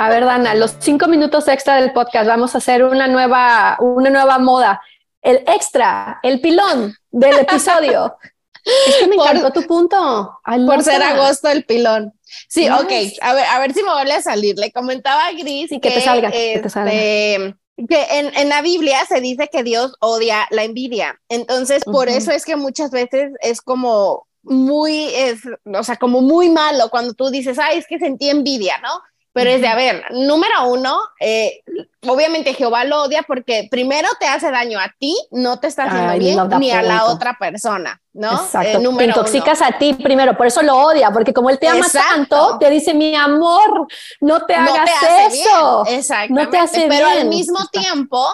A ver, Dana, los cinco minutos extra del podcast, vamos a hacer una nueva, una nueva moda. El extra, el pilón del episodio. es que me encantó tu punto. por ser agosto el pilón. Sí, ok. A ver, a ver si me vuelve a salir. Le comentaba a Gris que, te salga, que, te salga. Este, que en, en, la Biblia se dice que Dios odia la envidia. Entonces, por eso es que muchas veces es como muy, es, o sea, como muy malo cuando tú dices, ay, es que sentí envidia, ¿no? Pero es de, a ver, número uno, eh, obviamente Jehová lo odia porque primero te hace daño a ti, no te está haciendo bien, ni a la otra persona, ¿no? Exacto. Eh, te intoxicas a ti primero, por eso lo odia, porque como él te ama tanto, te dice, mi amor, no te hagas eso. Exacto. No te hace Pero al mismo tiempo,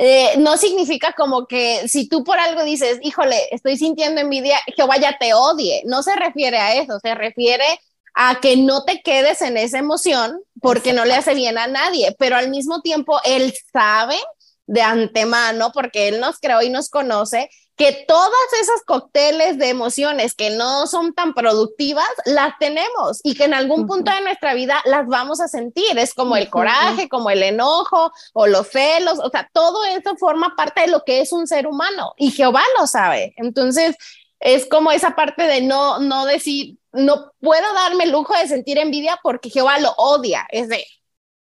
eh, no significa como que si tú por algo dices, híjole, estoy sintiendo envidia, Jehová ya te odie. No se refiere a eso, se refiere a que no te quedes en esa emoción porque no le hace bien a nadie, pero al mismo tiempo él sabe de antemano, porque él nos creó y nos conoce, que todas esas cócteles de emociones que no son tan productivas, las tenemos y que en algún punto de nuestra vida las vamos a sentir. Es como el coraje, como el enojo o los celos, o sea, todo eso forma parte de lo que es un ser humano y Jehová lo sabe. Entonces, es como esa parte de no, no decir, no puedo darme el lujo de sentir envidia porque Jehová lo odia. Es de,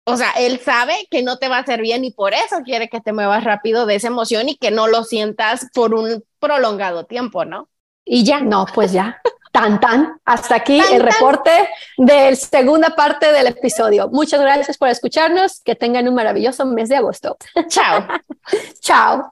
o sea, él sabe que no te va a hacer bien y por eso quiere que te muevas rápido de esa emoción y que no lo sientas por un prolongado tiempo, ¿no? Y ya. No, pues ya. Tan, tan. Hasta aquí el reporte de la segunda parte del episodio. Muchas gracias por escucharnos. Que tengan un maravilloso mes de agosto. Chao. Chao.